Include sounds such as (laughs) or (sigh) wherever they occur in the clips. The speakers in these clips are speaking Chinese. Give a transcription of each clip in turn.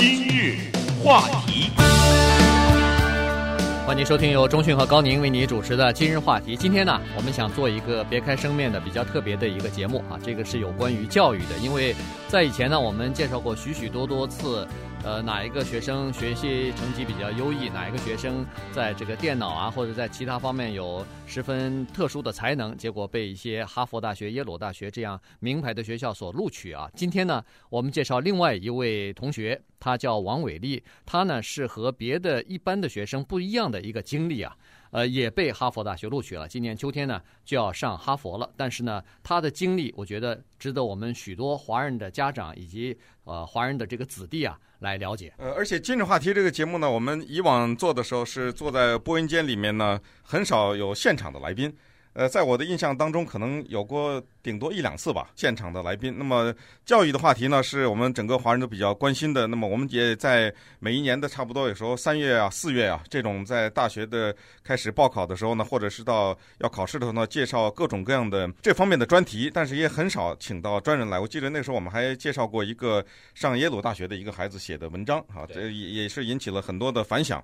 今日话题，欢迎收听由中讯和高宁为你主持的今日话题。今天呢，我们想做一个别开生面的比较特别的一个节目啊，这个是有关于教育的，因为在以前呢，我们介绍过许许多多次。呃，哪一个学生学习成绩比较优异？哪一个学生在这个电脑啊，或者在其他方面有十分特殊的才能？结果被一些哈佛大学、耶鲁大学这样名牌的学校所录取啊。今天呢，我们介绍另外一位同学，他叫王伟丽，他呢是和别的一般的学生不一样的一个经历啊。呃，也被哈佛大学录取了。今年秋天呢，就要上哈佛了。但是呢，他的经历，我觉得值得我们许多华人的家长以及呃华人的这个子弟啊来了解。呃，而且今日话题这个节目呢，我们以往做的时候是坐在播音间里面呢，很少有现场的来宾。呃，在我的印象当中，可能有过顶多一两次吧，现场的来宾。那么教育的话题呢，是我们整个华人都比较关心的。那么我们也在每一年的差不多有时候三月啊、四月啊这种在大学的开始报考的时候呢，或者是到要考试的时候呢，介绍各种各样的这方面的专题。但是也很少请到专人来。我记得那时候我们还介绍过一个上耶鲁大学的一个孩子写的文章，啊，这也也是引起了很多的反响。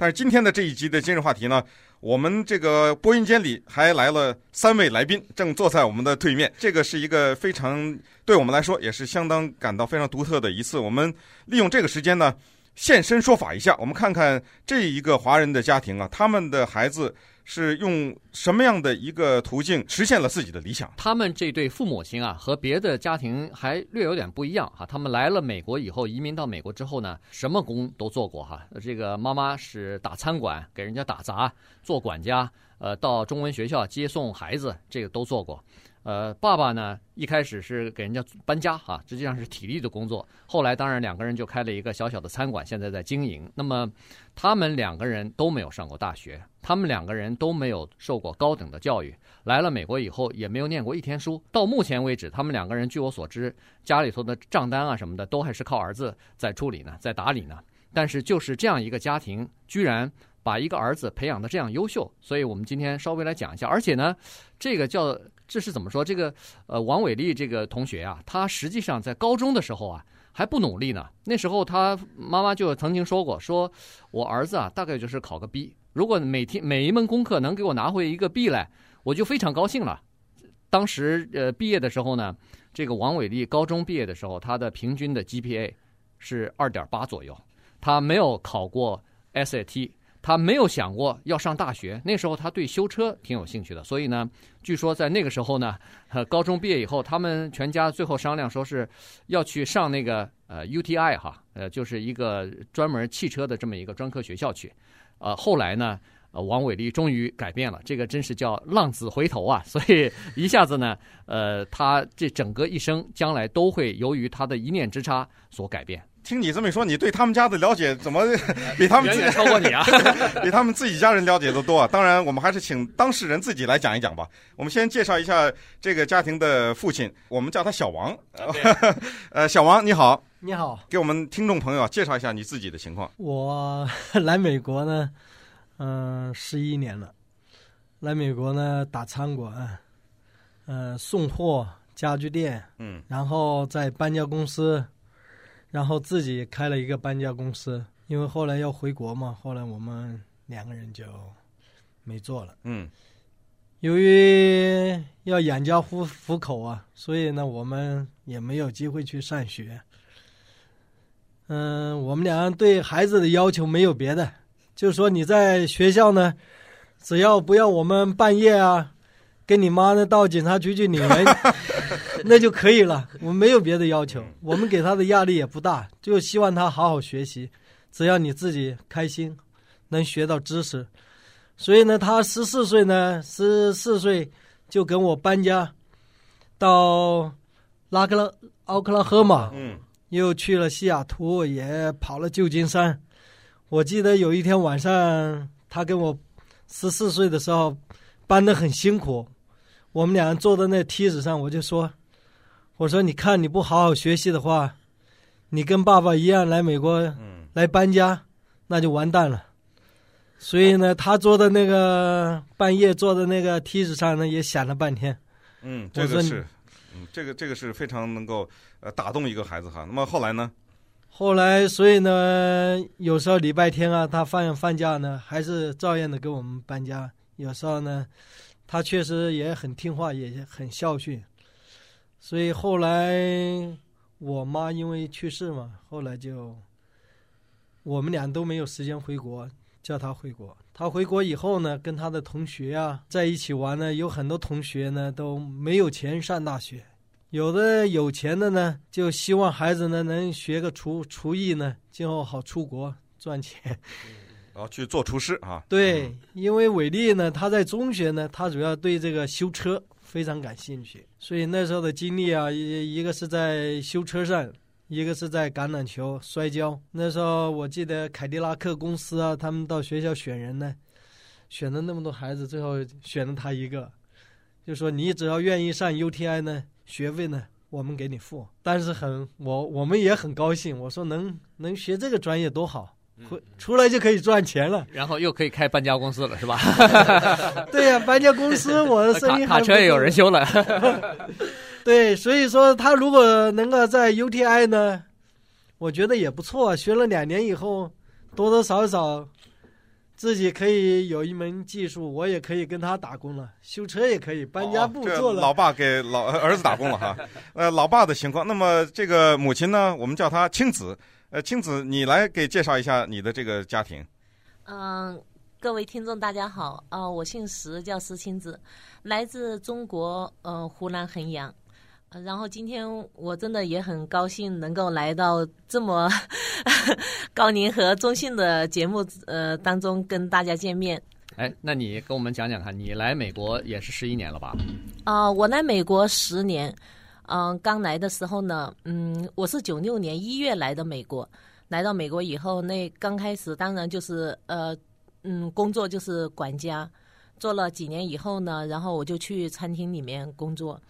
但是今天的这一集的今日话题呢，我们这个播音间里还来了三位来宾，正坐在我们的对面。这个是一个非常对我们来说也是相当感到非常独特的一次。我们利用这个时间呢，现身说法一下，我们看看这一个华人的家庭啊，他们的孩子是用什么样的一个途径实现了自己的理想？他们这对父母亲啊，和别的家庭还略有点不一样哈。他们来了美国以后，移民到美国之后呢，什么工都做过哈。这个妈妈是打餐馆，给人家打杂，做管家，呃，到中文学校接送孩子，这个都做过。呃，爸爸呢，一开始是给人家搬家哈，实际上是体力的工作。后来当然两个人就开了一个小小的餐馆，现在在经营。那么他们两个人都没有上过大学，他们两个人都没有受过高等的教育，来了美国以后也没有念过一天书。到目前为止，他们两个人据我所知，家里头的账单啊什么的都还是靠儿子在处理呢，在打理呢。但是就是这样一个家庭，居然把一个儿子培养得这样优秀，所以我们今天稍微来讲一下。而且呢，这个叫。这是怎么说？这个呃，王伟丽这个同学啊，他实际上在高中的时候啊还不努力呢。那时候他妈妈就曾经说过，说我儿子啊大概就是考个 B，如果每天每一门功课能给我拿回一个 B 来，我就非常高兴了。当时呃毕业的时候呢，这个王伟丽高中毕业的时候，他的平均的 GPA 是二点八左右，他没有考过 SAT。他没有想过要上大学，那时候他对修车挺有兴趣的，所以呢，据说在那个时候呢，(laughs) 高中毕业以后，他们全家最后商量说是要去上那个呃 UTI 哈，呃就是一个专门汽车的这么一个专科学校去，呃后来呢，呃王伟立终于改变了，这个真是叫浪子回头啊，(laughs) 所以一下子呢，呃他这整个一生将来都会由于他的一念之差所改变。听你这么一说，你对他们家的了解怎么 (laughs) 比他们自己远远超过你啊？(laughs) 比他们自己家人了解的多啊！当然，我们还是请当事人自己来讲一讲吧。我们先介绍一下这个家庭的父亲，我们叫他小王。(laughs) 呃，小王你好，你好，给我们听众朋友介绍一下你自己的情况。我来美国呢，嗯、呃，十一年了。来美国呢，打餐馆，呃，送货家具店，嗯，然后在搬家公司。然后自己开了一个搬家公司，因为后来要回国嘛，后来我们两个人就没做了。嗯，由于要养家糊糊口啊，所以呢，我们也没有机会去上学。嗯，我们俩对孩子的要求没有别的，就是说你在学校呢，只要不要我们半夜啊。跟你妈呢到警察局去领人，(laughs) 那就可以了。我们没有别的要求，我们给他的压力也不大，就希望他好好学习。只要你自己开心，能学到知识。所以呢，他十四岁呢，十四岁就跟我搬家到拉克拉奥克拉荷马，嗯，又去了西雅图，也跑了旧金山。我记得有一天晚上，他跟我十四岁的时候搬得很辛苦。我们俩坐在那梯子上，我就说：“我说，你看你不好好学习的话，你跟爸爸一样来美国来搬家，那就完蛋了。”所以呢，他坐在那个半夜坐在那个梯子上呢，也想了半天。嗯，这个是，嗯，这个这个是非常能够呃打动一个孩子哈。那么后来呢？后来，所以呢，有时候礼拜天啊，他放放假呢，还是照样的给我们搬家。有时候呢，他确实也很听话，也很孝顺。所以后来我妈因为去世嘛，后来就我们俩都没有时间回国，叫他回国。他回国以后呢，跟他的同学啊在一起玩呢，有很多同学呢都没有钱上大学。有的有钱的呢，就希望孩子呢能学个厨厨艺呢，今后好出国赚钱，然后去做厨师啊。对，因为伟力呢，他在中学呢，他主要对这个修车非常感兴趣，所以那时候的经历啊，一一个是在修车上，一个是在橄榄球、摔跤。那时候我记得凯迪拉克公司啊，他们到学校选人呢，选了那么多孩子，最后选了他一个，就说你只要愿意上 UTI 呢。学费呢，我们给你付，但是很我我们也很高兴。我说能能学这个专业多好，回出来就可以赚钱了，然后又可以开搬家公司了，是吧？(laughs) 对呀、啊，搬家公司 (laughs) 我的生意卡，卡车也有人修了。(laughs) 对，所以说他如果能够在 UTI 呢，我觉得也不错。学了两年以后，多多少少。自己可以有一门技术，我也可以跟他打工了，修车也可以，搬家不做了。哦、老爸给老儿子打工了哈，呃，老爸的情况。那么这个母亲呢，我们叫她青子。呃，青子，你来给介绍一下你的这个家庭。嗯，各位听众大家好，啊、呃，我姓石，叫石青子，来自中国，呃，湖南衡阳。然后今天我真的也很高兴能够来到这么 (laughs) 高宁和中信的节目呃当中跟大家见面。哎，那你跟我们讲讲看，你来美国也是十一年了吧？啊、呃，我来美国十年。嗯、刚来的时候呢，嗯，我是九六年一月来的美国。来到美国以后，那刚开始当然就是呃嗯工作就是管家，做了几年以后呢，然后我就去餐厅里面工作，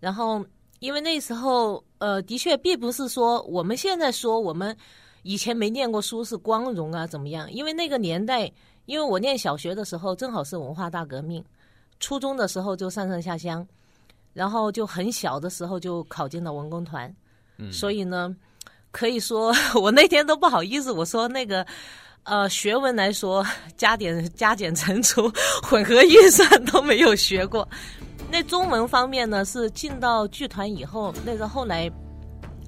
然后。因为那时候，呃，的确并不是说我们现在说我们以前没念过书是光荣啊怎么样？因为那个年代，因为我念小学的时候正好是文化大革命，初中的时候就上上下乡，然后就很小的时候就考进了文工团，嗯，所以呢，可以说 (laughs) 我那天都不好意思，我说那个，呃，学文来说 (laughs) 加减加减乘除 (laughs) 混合运算都没有学过。那中文方面呢，是进到剧团以后，那时候后来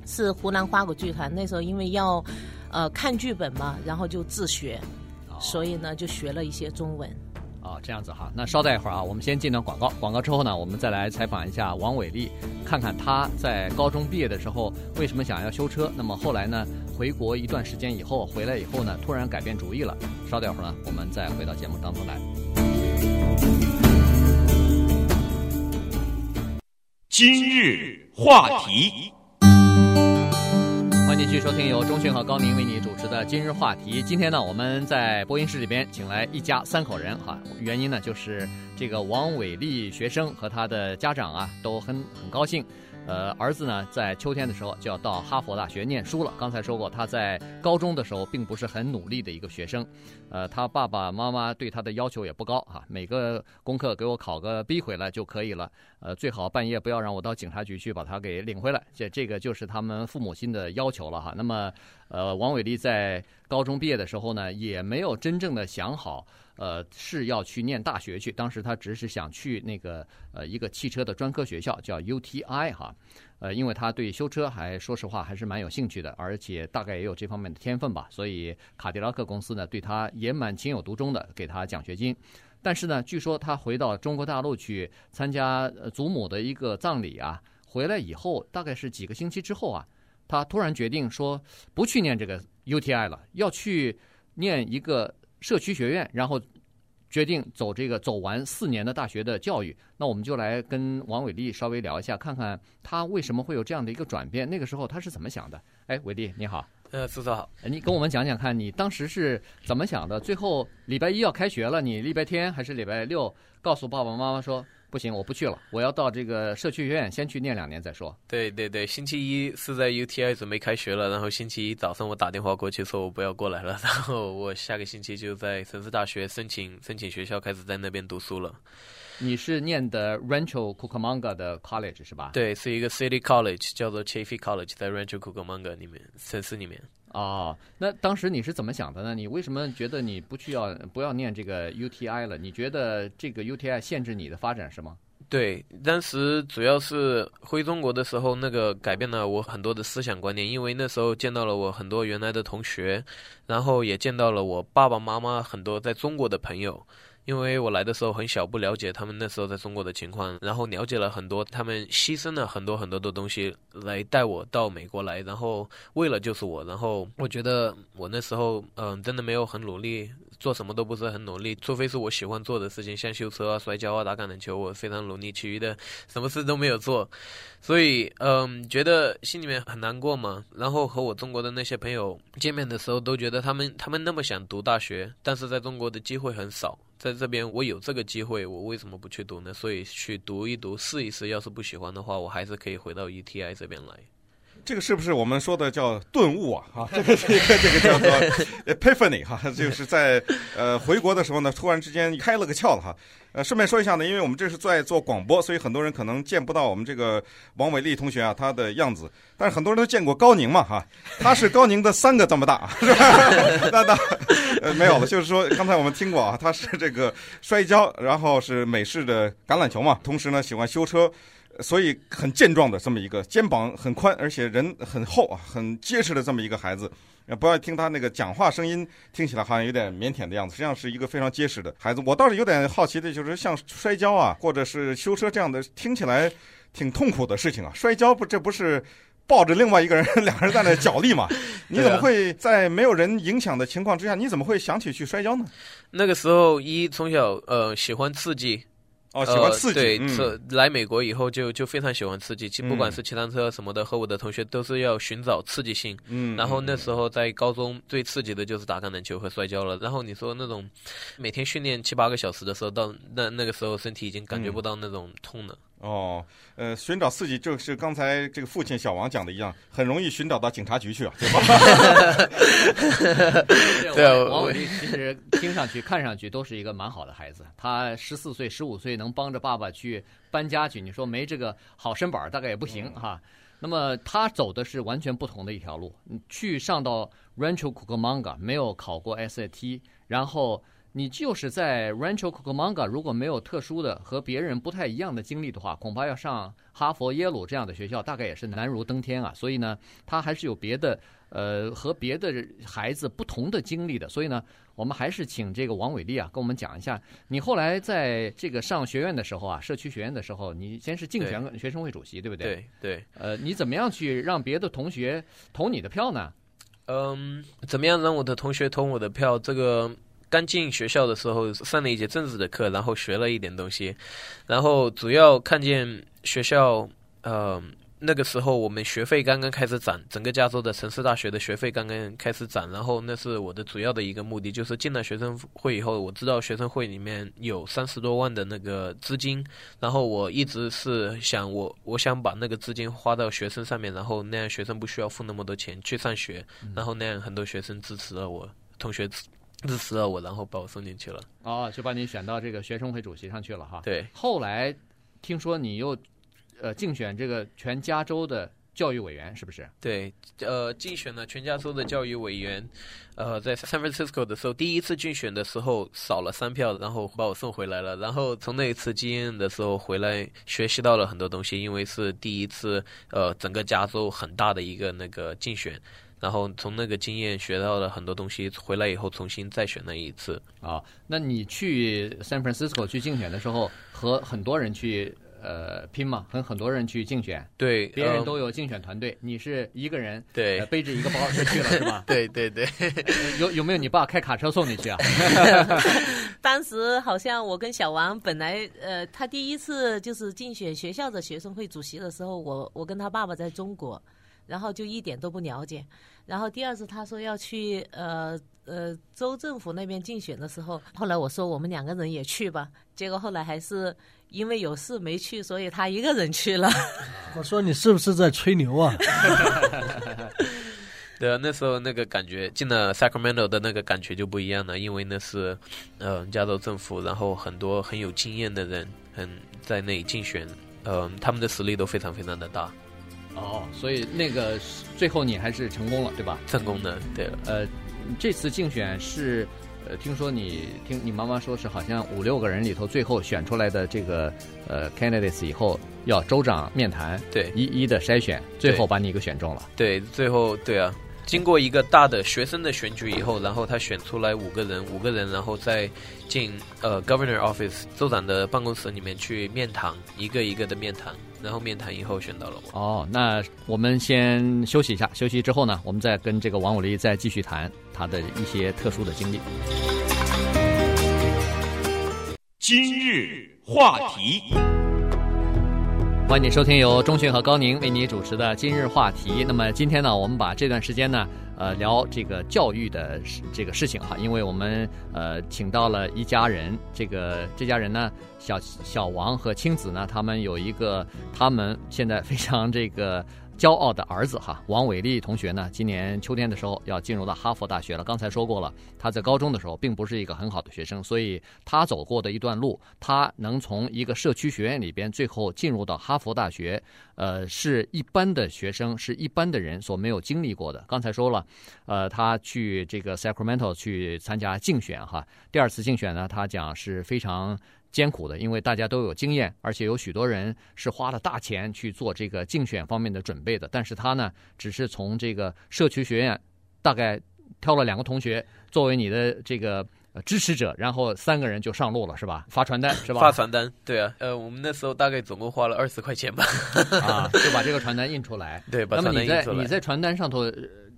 是湖南花鼓剧团。那时候因为要呃看剧本嘛，然后就自学，哦、所以呢就学了一些中文。这样子哈。那稍待一会儿啊，我们先进段广告。广告之后呢，我们再来采访一下王伟丽，看看他在高中毕业的时候为什么想要修车。那么后来呢，回国一段时间以后回来以后呢，突然改变主意了。稍待一会儿呢，我们再回到节目当中来。今日话题，继续收听由钟迅和高宁为你主持的今日话题。今天呢，我们在播音室里边请来一家三口人哈，原因呢就是这个王伟丽学生和他的家长啊都很很高兴。呃，儿子呢，在秋天的时候就要到哈佛大学念书了。刚才说过，他在高中的时候并不是很努力的一个学生。呃，他爸爸妈妈对他的要求也不高哈，每个功课给我考个 B 回来就可以了。呃，最好半夜不要让我到警察局去把他给领回来。这这个就是他们父母亲的要求了哈。那么，呃，王伟丽在高中毕业的时候呢，也没有真正的想好。呃，是要去念大学去。当时他只是想去那个呃一个汽车的专科学校，叫 UTI 哈。呃，因为他对修车还说实话还是蛮有兴趣的，而且大概也有这方面的天分吧。所以卡迪拉克公司呢对他也蛮情有独钟的，给他奖学金。但是呢，据说他回到中国大陆去参加祖母的一个葬礼啊，回来以后大概是几个星期之后啊，他突然决定说不去念这个 UTI 了，要去念一个。社区学院，然后决定走这个走完四年的大学的教育。那我们就来跟王伟丽稍微聊一下，看看他为什么会有这样的一个转变。那个时候他是怎么想的？哎，伟丽你好，呃，叔叔好，你跟我们讲讲看，你当时是怎么想的？最后礼拜一要开学了，你礼拜天还是礼拜六告诉爸爸妈妈说？不行，我不去了，我要到这个社区学院先去念两年再说。对对对，星期一是在 UTI 准备开学了，然后星期一早上我打电话过去说我不要过来了，(laughs) 然后我下个星期就在城市大学申请申请学校，开始在那边读书了。你是念的 Rancho Cucamonga 的 College 是吧？对，是一个 City College，叫做 Chaffey College，在 Rancho Cucamonga 里面城市里面。哦，那当时你是怎么想的呢？你为什么觉得你不需要不要念这个 UTI 了？你觉得这个 UTI 限制你的发展是吗？对，当时主要是回中国的时候，那个改变了我很多的思想观念，因为那时候见到了我很多原来的同学，然后也见到了我爸爸妈妈很多在中国的朋友。因为我来的时候很小，不了解他们那时候在中国的情况，然后了解了很多，他们牺牲了很多很多的东西来带我到美国来，然后为了就是我，然后我觉得我那时候嗯、真的没有很努力，做什么都不是很努力，除非是我喜欢做的事情，像修车啊、摔跤啊、打橄榄球，我非常努力，其余的什么事都没有做，所以嗯、觉得心里面很难过嘛。然后和我中国的那些朋友见面的时候，都觉得他们他们那么想读大学，但是在中国的机会很少。在这边，我有这个机会，我为什么不去读呢？所以去读一读，试一试。要是不喜欢的话，我还是可以回到 ETI 这边来。这个是不是我们说的叫顿悟啊？哈，这个这个这个叫做 (laughs) epiphany 哈，就是在呃回国的时候呢，突然之间开了个窍了哈。呃，顺便说一下呢，因为我们这是在做广播，所以很多人可能见不到我们这个王伟丽同学啊他的样子，但是很多人都见过高宁嘛哈，他是高宁的三个这么大，是吧？(laughs) 那那呃没有了，就是说刚才我们听过啊，他是这个摔跤，然后是美式的橄榄球嘛，同时呢喜欢修车，所以很健壮的这么一个，肩膀很宽，而且人很厚啊，很结实的这么一个孩子。不要听他那个讲话声音，听起来好像有点腼腆的样子，实际上是一个非常结实的孩子。我倒是有点好奇的，就是像摔跤啊，或者是修车这样的，听起来挺痛苦的事情啊。摔跤不，这不是抱着另外一个人，(laughs) 两个人在那角力嘛？(laughs) 你怎么会在没有人影响的情况之下，你怎么会想起去摔跤呢？那个时候一从小呃喜欢刺激。哦，喜欢刺激。呃、对，这、嗯、来美国以后就就非常喜欢刺激，其不管是骑单车什么的，和我的同学都是要寻找刺激性。嗯。然后那时候在高中最刺激的就是打橄榄球和摔跤了。然后你说那种每天训练七八个小时的时候，到那那个时候身体已经感觉不到那种痛了。嗯、哦，呃，寻找刺激就是刚才这个父亲小王讲的一样，很容易寻找到警察局去啊，对吧？(laughs) 对啊，王伟立其实听上去、看上去都是一个蛮好的孩子。他十四岁、十五岁。能帮着爸爸去搬家去，你说没这个好身板大概也不行哈。那么他走的是完全不同的一条路，去上到 Rancho Cucamonga 没有考过 SAT，然后你就是在 Rancho Cucamonga 如果没有特殊的和别人不太一样的经历的话，恐怕要上哈佛、耶鲁这样的学校，大概也是难如登天啊。所以呢，他还是有别的。呃，和别的孩子不同的经历的，所以呢，我们还是请这个王伟丽啊，跟我们讲一下，你后来在这个上学院的时候啊，社区学院的时候，你先是竞选学生会主席，对，对不对？对对。呃，你怎么样去让别的同学投你的票呢？嗯，怎么样让我的同学投我的票？这个刚进学校的时候上了一节政治的课，然后学了一点东西，然后主要看见学校，嗯。那个时候我们学费刚刚开始涨，整个加州的城市大学的学费刚刚开始涨，然后那是我的主要的一个目的，就是进了学生会以后，我知道学生会里面有三十多万的那个资金，然后我一直是想我我想把那个资金花到学生上面，然后那样学生不需要付那么多钱去上学，然后那样很多学生支持了我，同学支持了我，然后把我送进去了。哦，就把你选到这个学生会主席上去了哈。对。后来听说你又。呃，竞选这个全加州的教育委员是不是？对，呃，竞选了全加州的教育委员，呃，在 San Francisco 的时候，第一次竞选的时候少了三票，然后把我送回来了。然后从那一次经验的时候回来，学习到了很多东西，因为是第一次，呃，整个加州很大的一个那个竞选，然后从那个经验学到了很多东西，回来以后重新再选了一次。啊，那你去 San Francisco 去竞选的时候，和很多人去。呃，拼嘛，和很多人去竞选，对，别人都有竞选团队，嗯、你是一个人，对，呃、背着一个包就去了，是吧？(laughs) 对对对，(laughs) 有有没有你爸开卡车送你去啊？(laughs) 当时好像我跟小王本来，呃，他第一次就是竞选学校的学生会主席的时候，我我跟他爸爸在中国，然后就一点都不了解，然后第二次他说要去，呃。呃，州政府那边竞选的时候，后来我说我们两个人也去吧，结果后来还是因为有事没去，所以他一个人去了。(laughs) 我说你是不是在吹牛啊？(laughs) 对啊，那时候那个感觉进了 Sacramento 的那个感觉就不一样了，因为那是呃加州政府，然后很多很有经验的人，很在那里竞选，嗯、呃，他们的实力都非常非常的大。哦，所以那个最后你还是成功了，对吧？成功的，对了。呃，这次竞选是，呃，听说你听你妈妈说是好像五六个人里头最后选出来的这个呃 candidates 以后要州长面谈，对，一一的筛选，最后把你给选中了。对，最后对啊。经过一个大的学生的选举以后，然后他选出来五个人，五个人，然后再进呃 Governor Office 州长的办公室里面去面谈，一个一个的面谈，然后面谈以后选到了我。哦，那我们先休息一下，休息之后呢，我们再跟这个王武力再继续谈他的一些特殊的经历。今日话题。欢迎你收听由钟迅和高宁为你主持的今日话题。那么今天呢，我们把这段时间呢，呃，聊这个教育的这个事情哈，因为我们呃请到了一家人，这个这家人呢，小小王和青子呢，他们有一个他们现在非常这个。骄傲的儿子哈，王伟立同学呢，今年秋天的时候要进入到哈佛大学了。刚才说过了，他在高中的时候并不是一个很好的学生，所以他走过的一段路，他能从一个社区学院里边最后进入到哈佛大学，呃，是一般的学生，是一般的人所没有经历过的。刚才说了，呃，他去这个 Sacramento 去参加竞选哈，第二次竞选呢，他讲是非常。艰苦的，因为大家都有经验，而且有许多人是花了大钱去做这个竞选方面的准备的。但是他呢，只是从这个社区学院大概挑了两个同学作为你的这个支持者，然后三个人就上路了，是吧？发传单是吧？发传单，对啊。呃，我们那时候大概总共花了二十块钱吧，啊，就把这个传单印出来。(laughs) 对，把传单印出来。那么你在你在传单上头，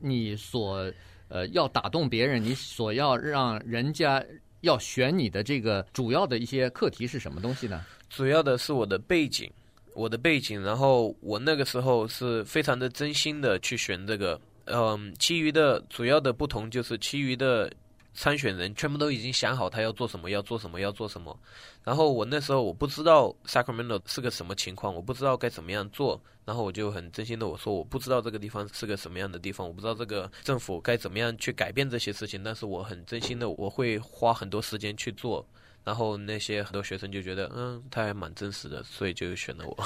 你所呃要打动别人，你所要让人家。要选你的这个主要的一些课题是什么东西呢？主要的是我的背景，我的背景。然后我那个时候是非常的真心的去选这个，嗯，其余的主要的不同就是其余的。参选人全部都已经想好他要做什么，要做什么，要做什么。然后我那时候我不知道 Sacramento 是个什么情况，我不知道该怎么样做。然后我就很真心的我说，我不知道这个地方是个什么样的地方，我不知道这个政府该怎么样去改变这些事情。但是我很真心的我会花很多时间去做。然后那些很多学生就觉得，嗯，他还蛮真实的，所以就选了我。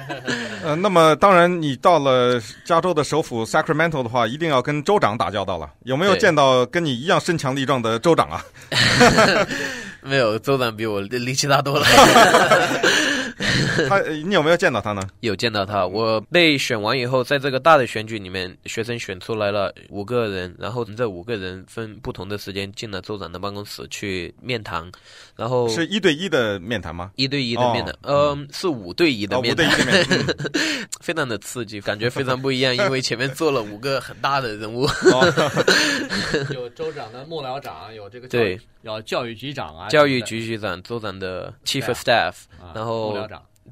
(laughs) 呃，那么当然，你到了加州的首府 Sacramento 的话，一定要跟州长打交道了。有没有见到跟你一样身强力壮的州长啊？(laughs) 没有，州长比我力气大多了。(laughs) (laughs) 他，你有没有见到他呢？有见到他。我被选完以后，在这个大的选举里面，学生选出来了五个人，然后这五个人分不同的时间进了州长的办公室去面谈，然后是一对一的面谈吗？一对一的面谈，嗯、是五对一的面谈，哦、五对一的面谈，(laughs) 非常的刺激，感觉非常不一样，因为前面坐了五个很大的人物，(laughs) 有州长的幕僚长，有这个对，有教育局长啊，教育局局长，州长的 chief of staff，、啊、然后。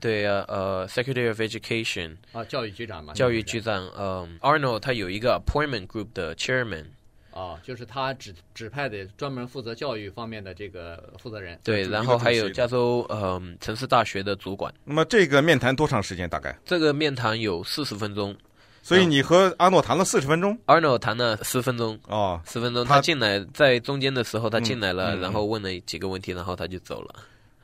对啊，呃，Secretary of Education 啊，教育局长嘛，教育局长，嗯，Arnold 他有一个 Appointment Group 的 Chairman，啊，就是他指指派的专门负责教育方面的这个负责人。对，然后还有加州嗯城市大学的主管。那么这个面谈多长时间？大概？这个面谈有四十分钟，所以你和阿诺谈了四十分钟？Arnold 谈了十分钟哦，十分钟。他进来在中间的时候，他进来了，然后问了几个问题，然后他就走了。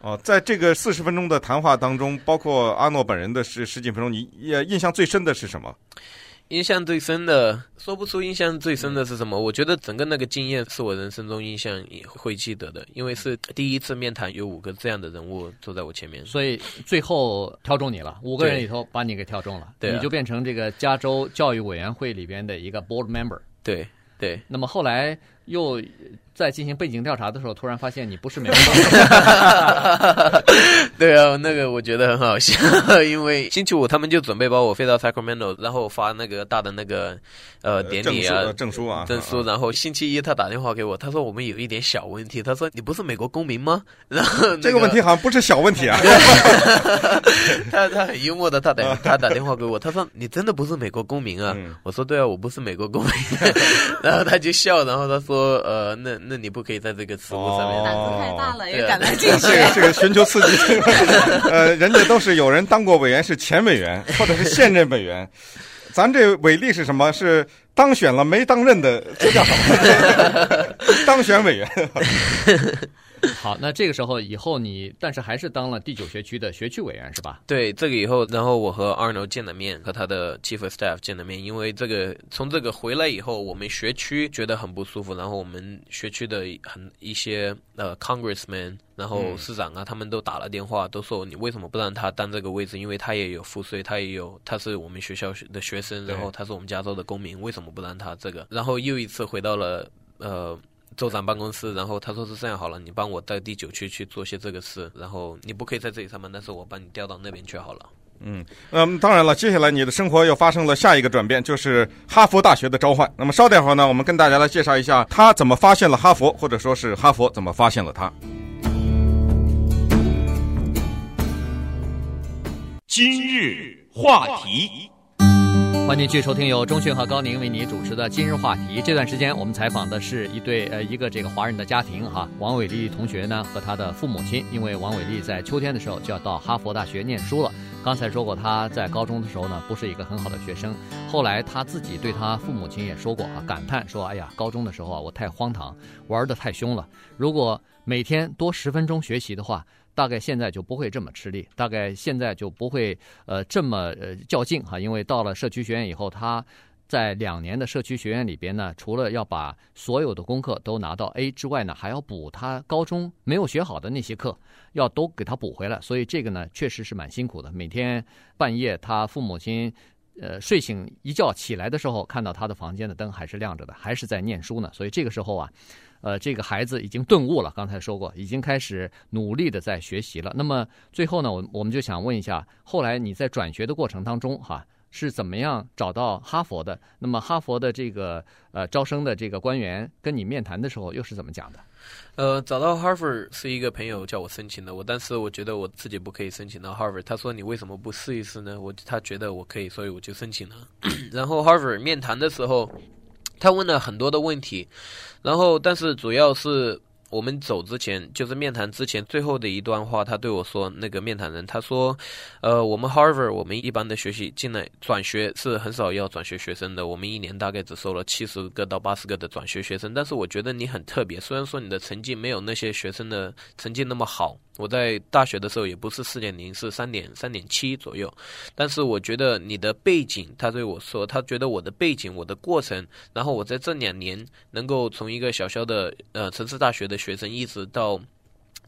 哦，在这个四十分钟的谈话当中，包括阿诺本人的十十几分钟，你也印象最深的是什么？印象最深的说不出，印象最深的是什么？我觉得整个那个经验是我人生中印象会记得的，因为是第一次面谈，有五个这样的人物坐在我前面，所以最后挑中你了。五个人里头把你给挑中了，对，你就变成这个加州教育委员会里边的一个 board member。对对，那么后来又。在进行背景调查的时候，突然发现你不是美国公民。(laughs) 对啊，那个我觉得很好笑，(laughs) 因为星期五他们就准备把我飞到 Sacramento，然后发那个大的那个呃典礼啊证书啊证书，然后星期一他打电话给我，他说我们有一点小问题，他说你不是美国公民吗？(laughs) 然后、那个、这个问题好像不是小问题啊。他他很幽默的，他打他打电话给我，他说你真的不是美国公民啊？嗯、我说对啊，我不是美国公民。然后他就笑，然后他说呃那。那你不可以在这个词物上面，胆子太大了，也敢来竞选。这个这个寻求刺激，(laughs) 呃，人家都是有人当过委员，是前委员或者是现任委员。咱这伟力是什么？是当选了没当任的这叫什么？(laughs) 当选委员。(laughs) 好，那这个时候以后你，但是还是当了第九学区的学区委员是吧？对，这个以后，然后我和 Arnold 见了面，和他的 Chief of Staff 见了面，因为这个从这个回来以后，我们学区觉得很不舒服，然后我们学区的很一些呃 Congressman，然后市长啊，嗯、他们都打了电话，都说你为什么不让他当这个位置？因为他也有赋税，他也有，他是我们学校的学生，然后他是我们加州的公民，为什么不让他这个？然后又一次回到了呃。州长办公室，然后他说是这样好了，你帮我到第九区去做些这个事，然后你不可以在这里上班，但是我帮你调到那边去好了。嗯嗯，当然了，接下来你的生活又发生了下一个转变，就是哈佛大学的召唤。那么稍等会儿呢，我们跟大家来介绍一下他怎么发现了哈佛，或者说是哈佛怎么发现了他。今日话题。欢迎继续收听由中讯和高宁为你主持的今日话题。这段时间我们采访的是一对呃一个这个华人的家庭哈，王伟丽同学呢和他的父母亲，因为王伟丽在秋天的时候就要到哈佛大学念书了。刚才说过他在高中的时候呢不是一个很好的学生，后来他自己对他父母亲也说过啊，感叹说哎呀高中的时候啊我太荒唐，玩得太凶了，如果每天多十分钟学习的话。大概现在就不会这么吃力，大概现在就不会呃这么呃较劲哈，因为到了社区学院以后，他在两年的社区学院里边呢，除了要把所有的功课都拿到 A 之外呢，还要补他高中没有学好的那些课，要都给他补回来，所以这个呢确实是蛮辛苦的。每天半夜他父母亲呃睡醒一觉起来的时候，看到他的房间的灯还是亮着的，还是在念书呢，所以这个时候啊。呃，这个孩子已经顿悟了，刚才说过，已经开始努力的在学习了。那么最后呢，我我们就想问一下，后来你在转学的过程当中，哈，是怎么样找到哈佛的？那么哈佛的这个呃招生的这个官员跟你面谈的时候又是怎么讲的？呃，找到 Harvard 是一个朋友叫我申请的，我当时我觉得我自己不可以申请到 Harvard，他说你为什么不试一试呢？我他觉得我可以，所以我就申请了。(clears throat) 然后 Harvard 面谈的时候。他问了很多的问题，然后但是主要是我们走之前，就是面谈之前最后的一段话，他对我说：“那个面谈人，他说，呃，我们 Harvard 我们一般的学习进来转学是很少要转学学生的，我们一年大概只收了七十个到八十个的转学学生，但是我觉得你很特别，虽然说你的成绩没有那些学生的成绩那么好。”我在大学的时候也不是四点零，是三点三点七左右。但是我觉得你的背景，他对我说，他觉得我的背景、我的过程，然后我在这两年能够从一个小小的呃城市大学的学生，一直到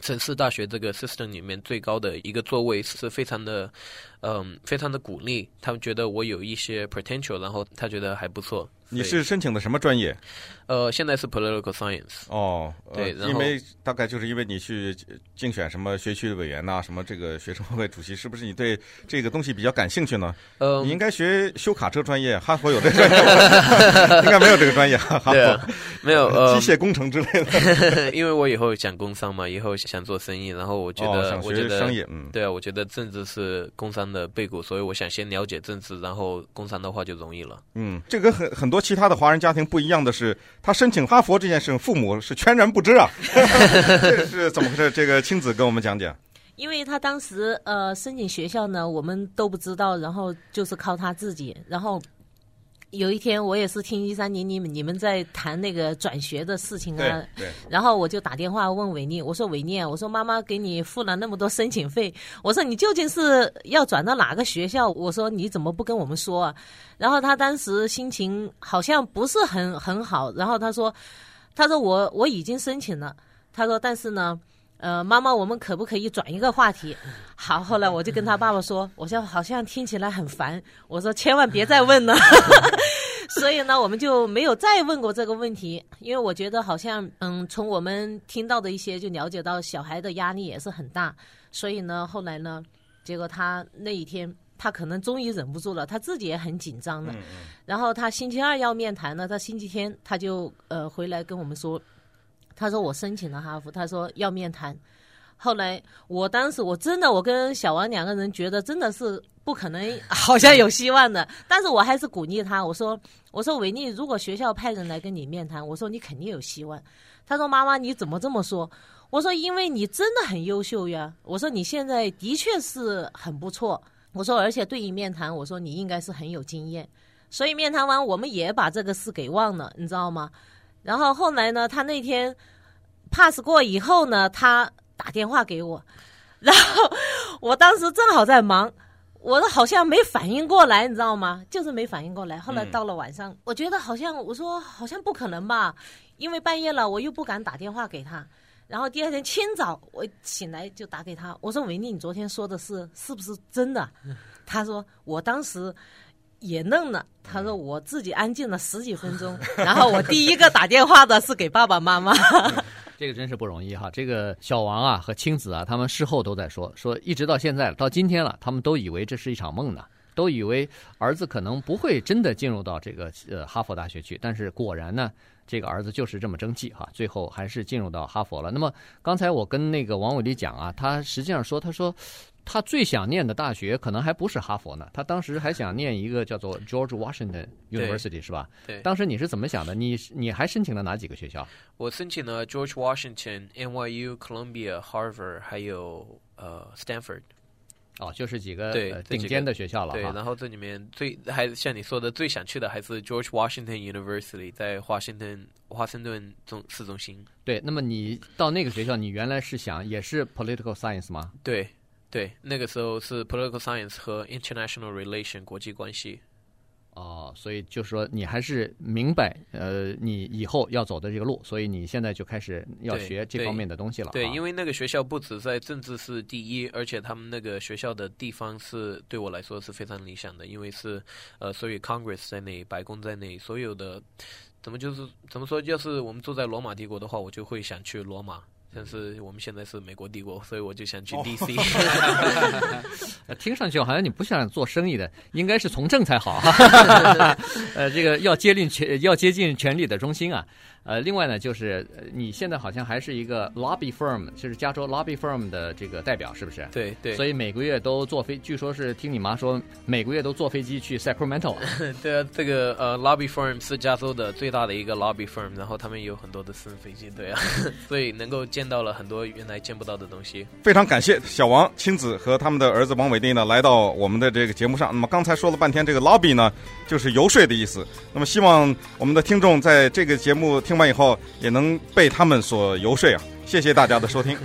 城市大学这个 system 里面最高的一个座位，是非常的嗯非常的鼓励。他们觉得我有一些 potential，然后他觉得还不错。你是申请的什么专业？呃，现在是 political science。哦，对，因为大概就是因为你去竞选什么学区委员呐、啊，什么这个学生会主席，是不是你对这个东西比较感兴趣呢？呃，你应该学修卡车专业，哈佛有这个专业，(laughs) 应该没有这个专业，哈佛、啊、没有呃 (laughs) 机械工程之类的。(laughs) 因为我以后想工商嘛，以后想做生意，然后我觉得，哦、想学我觉得商业，嗯，对啊，我觉得政治是工商的背骨，所以我想先了解政治，然后工商的话就容易了。嗯，这跟很很多其他的华人家庭不一样的是，他申请哈佛这件事，父母是全然不知啊。(laughs) 这是怎么回事？这个亲子跟我们讲讲。因为他当时呃申请学校呢，我们都不知道，然后就是靠他自己，然后。有一天，我也是听一三年你们你们在谈那个转学的事情啊，对，对，然后我就打电话问伟念，我说伟念，我说妈妈给你付了那么多申请费，我说你究竟是要转到哪个学校？我说你怎么不跟我们说啊？然后他当时心情好像不是很很好，然后他说，他说我我已经申请了，他说但是呢。呃，妈妈，我们可不可以转一个话题？(laughs) 好，后来我就跟他爸爸说，我说好像听起来很烦，我说千万别再问了。(laughs) 所以呢，我们就没有再问过这个问题，因为我觉得好像，嗯，从我们听到的一些就了解到小孩的压力也是很大。所以呢，后来呢，结果他那一天，他可能终于忍不住了，他自己也很紧张的。然后他星期二要面谈呢，他星期天他就呃回来跟我们说。他说我申请了哈佛，他说要面谈。后来我当时我真的我跟小王两个人觉得真的是不可能，(laughs) 好像有希望的。但是我还是鼓励他，我说我说伟丽，如果学校派人来跟你面谈，我说你肯定有希望。他说妈妈你怎么这么说？我说因为你真的很优秀呀。我说你现在的确是很不错。我说而且对于面谈，我说你应该是很有经验。所以面谈完，我们也把这个事给忘了，你知道吗？然后后来呢，他那天 pass 过以后呢，他打电话给我，然后我当时正好在忙，我都好像没反应过来，你知道吗？就是没反应过来。后来到了晚上，嗯、我觉得好像我说好像不可能吧，因为半夜了，我又不敢打电话给他。然后第二天清早我醒来就打给他，我说：“维尼，你昨天说的是是不是真的？”他说：“我当时也愣了。”他说：“我自己安静了十几分钟，(laughs) 然后我第一个打电话的是给爸爸妈妈。(laughs) ”这个真是不容易哈！这个小王啊和青子啊，他们事后都在说，说一直到现在到今天了，他们都以为这是一场梦呢，都以为儿子可能不会真的进入到这个呃哈佛大学去，但是果然呢。这个儿子就是这么争气哈，最后还是进入到哈佛了。那么刚才我跟那个王伟丽讲啊，他实际上说，他说他最想念的大学可能还不是哈佛呢，他当时还想念一个叫做 George Washington University 是吧？对。当时你是怎么想的？你你还申请了哪几个学校？我申请了 George Washington、NYU、Columbia、Harvard，还有呃 Stanford。哦，就是几个对、呃、顶尖的学校了对，然后这里面最还像你说的最想去的还是 George Washington University，在华盛顿华盛顿中市中心。对，那么你到那个学校，你原来是想也是 Political Science 吗？对，对，那个时候是 Political Science 和 International Relation 国际关系。哦，所以就是说你还是明白，呃，你以后要走的这个路，所以你现在就开始要学这方面的东西了。对，对，因为那个学校不止在政治是第一，而且他们那个学校的地方是对我来说是非常理想的，因为是呃，所以 Congress 在内，白宫在内，所有的怎么就是怎么说，要是我们住在罗马帝国的话，我就会想去罗马。但是我们现在是美国帝国，所以我就想去 DC。(laughs) (laughs) 听上去好像你不想做生意的，应该是从政才好。(laughs) 呃，这个要接近权，要接近权力的中心啊。呃，另外呢，就是你现在好像还是一个 lobby firm，就是加州 lobby firm 的这个代表，是不是？对对。所以每个月都坐飞，据说是听你妈说，每个月都坐飞机去 Sacramento。对啊，这个呃 lobby firm 是加州的最大的一个 lobby firm，然后他们有很多的私人飞机，对啊，所以能够见到了很多原来见不到的东西。非常感谢小王亲子和他们的儿子王伟丽呢来到我们的这个节目上。那么刚才说了半天，这个 lobby 呢就是游说的意思。那么希望我们的听众在这个节目听完以后，也能被他们所游说啊！谢谢大家的收听。